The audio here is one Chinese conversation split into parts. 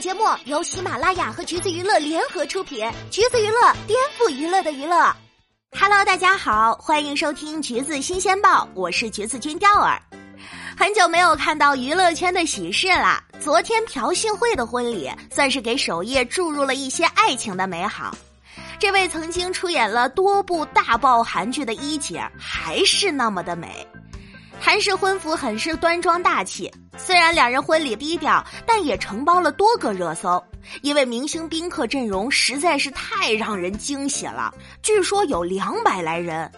节目由喜马拉雅和橘子娱乐联合出品，橘子娱乐颠覆娱乐的娱乐。Hello，大家好，欢迎收听橘子新鲜报，我是橘子君钓儿。很久没有看到娱乐圈的喜事了，昨天朴信惠的婚礼算是给首页注入了一些爱情的美好。这位曾经出演了多部大爆韩剧的一姐，还是那么的美。韩式婚服很是端庄大气，虽然两人婚礼低调，但也承包了多个热搜，因为明星宾客阵容实在是太让人惊喜了，据说有两百来人。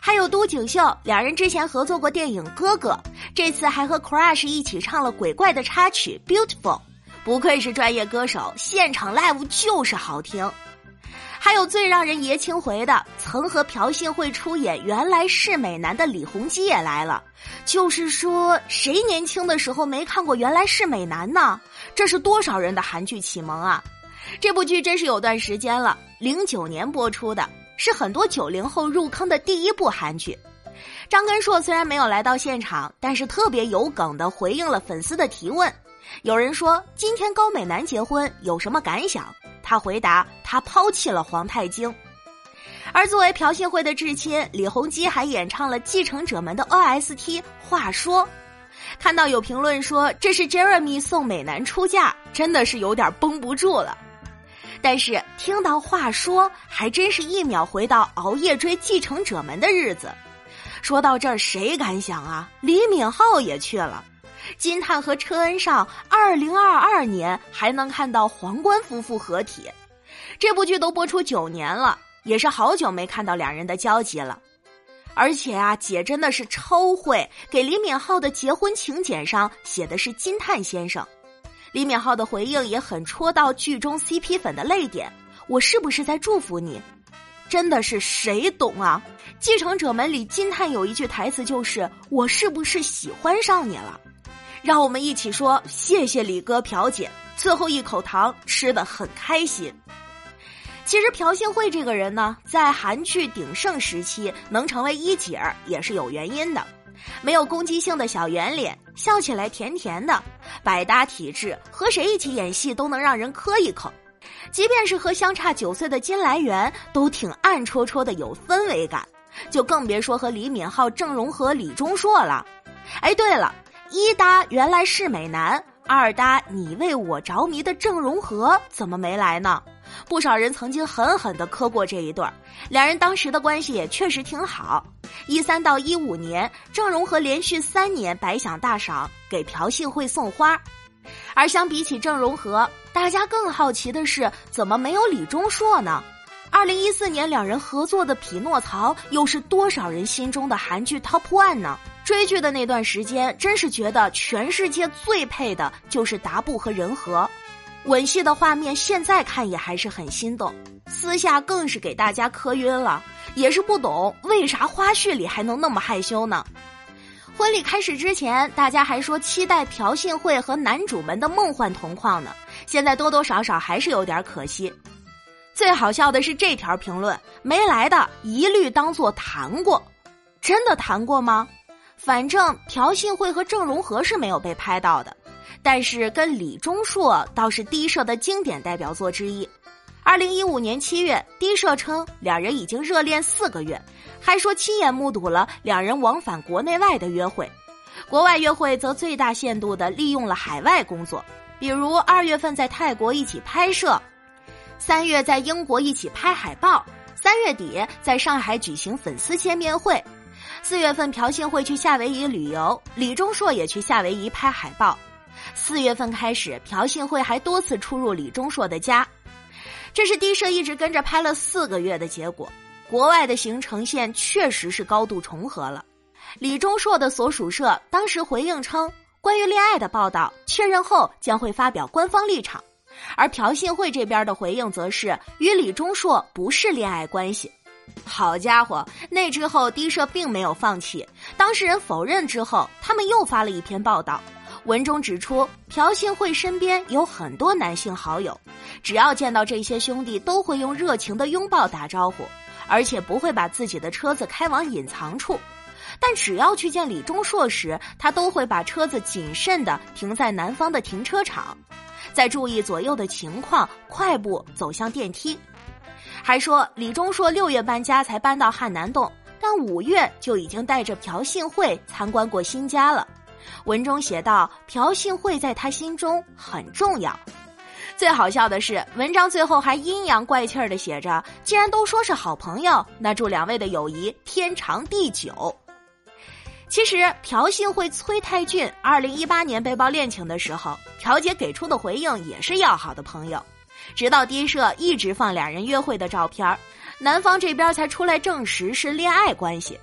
还有都锦秀，两人之前合作过电影《哥哥》，这次还和 Crush 一起唱了鬼怪的插曲《Beautiful》，不愧是专业歌手，现场 live 就是好听。还有最让人爷青回的，曾和朴信惠出演《原来是美男》的李弘基也来了。就是说，谁年轻的时候没看过《原来是美男》呢？这是多少人的韩剧启蒙啊！这部剧真是有段时间了，零九年播出的，是很多九零后入坑的第一部韩剧。张根硕虽然没有来到现场，但是特别有梗的回应了粉丝的提问。有人说：“今天高美男结婚有什么感想？”他回答：“他抛弃了皇太京。”而作为朴信惠的至亲，李弘基还演唱了《继承者们》的 OST。话说，看到有评论说这是 Jeremy 送美男出嫁，真的是有点绷不住了。但是听到话说，还真是一秒回到熬夜追《继承者们》的日子。说到这儿，谁敢想啊？李敏镐也去了。金叹和车恩尚，二零二二年还能看到皇冠夫妇合体。这部剧都播出九年了，也是好久没看到两人的交集了。而且啊，姐真的是超会给李敏镐的结婚请柬上写的是金叹先生。李敏镐的回应也很戳到剧中 CP 粉的泪点。我是不是在祝福你？真的是谁懂啊？继承者们里金叹有一句台词就是：“我是不是喜欢上你了？”让我们一起说谢谢李哥朴姐，最后一口糖吃的很开心。其实朴信惠这个人呢，在韩剧鼎盛时期能成为一姐儿也是有原因的，没有攻击性的小圆脸，笑起来甜甜的，百搭体质，和谁一起演戏都能让人磕一口。即便是和相差九岁的金来源，都挺暗戳戳的有氛围感，就更别说和李敏镐、郑容和、李钟硕了。哎，对了。一搭原来是美男，二搭你为我着迷的郑容和怎么没来呢？不少人曾经狠狠的磕过这一对儿，两人当时的关系也确实挺好。一三到一五年，郑容和连续三年白享大赏，给朴信惠送花。而相比起郑容和，大家更好奇的是，怎么没有李钟硕呢？二零一四年两人合作的《匹诺曹》，又是多少人心中的韩剧 Top One 呢？追剧的那段时间，真是觉得全世界最配的就是达布和仁和，吻戏的画面现在看也还是很心动。私下更是给大家磕晕了，也是不懂为啥花絮里还能那么害羞呢？婚礼开始之前，大家还说期待朴信惠和男主们的梦幻同框呢，现在多多少少还是有点可惜。最好笑的是这条评论，没来的一律当做谈过，真的谈过吗？反正朴信惠和郑容和是没有被拍到的，但是跟李钟硕倒是低社的经典代表作之一。二零一五年七月，低社称两人已经热恋四个月，还说亲眼目睹了两人往返国内外的约会。国外约会则最大限度的利用了海外工作，比如二月份在泰国一起拍摄，三月在英国一起拍海报，三月底在上海举行粉丝见面会。四月份，朴信惠去夏威夷旅游，李钟硕也去夏威夷拍海报。四月份开始，朴信惠还多次出入李钟硕的家，这是低社一直跟着拍了四个月的结果。国外的行程线确实是高度重合了。李钟硕的所属社当时回应称，关于恋爱的报道确认后将会发表官方立场，而朴信惠这边的回应则是与李钟硕不是恋爱关系。好家伙，那之后低社并没有放弃，当事人否认之后，他们又发了一篇报道，文中指出朴信惠身边有很多男性好友，只要见到这些兄弟，都会用热情的拥抱打招呼，而且不会把自己的车子开往隐藏处。但只要去见李钟硕时，他都会把车子谨慎地停在南方的停车场，再注意左右的情况，快步走向电梯。还说李钟硕六月搬家才搬到汉南洞，但五月就已经带着朴信惠参观过新家了。文中写道：“朴信惠在他心中很重要。”最好笑的是，文章最后还阴阳怪气儿的写着：“既然都说是好朋友，那祝两位的友谊天长地久。”其实，朴信惠、崔泰俊二零一八年被曝恋情的时候，朴姐给出的回应也是要好的朋友。直到低社一直放俩人约会的照片男方这边才出来证实是恋爱关系。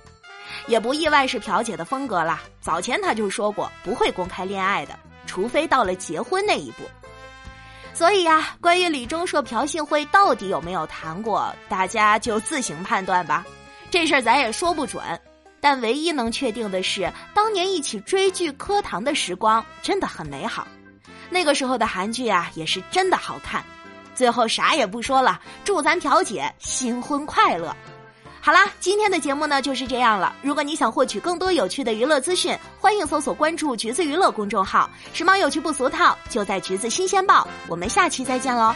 也不意外是朴姐的风格啦。早前她就说过不会公开恋爱的，除非到了结婚那一步。所以呀，关于李钟硕、朴信惠到底有没有谈过，大家就自行判断吧。这事儿咱也说不准。但唯一能确定的是，当年一起追剧磕糖的时光真的很美好。那个时候的韩剧啊，也是真的好看。最后啥也不说了，祝咱朴姐新婚快乐。好啦，今天的节目呢就是这样了。如果你想获取更多有趣的娱乐资讯，欢迎搜索关注“橘子娱乐”公众号，时髦有趣不俗套，就在“橘子新鲜报”。我们下期再见喽。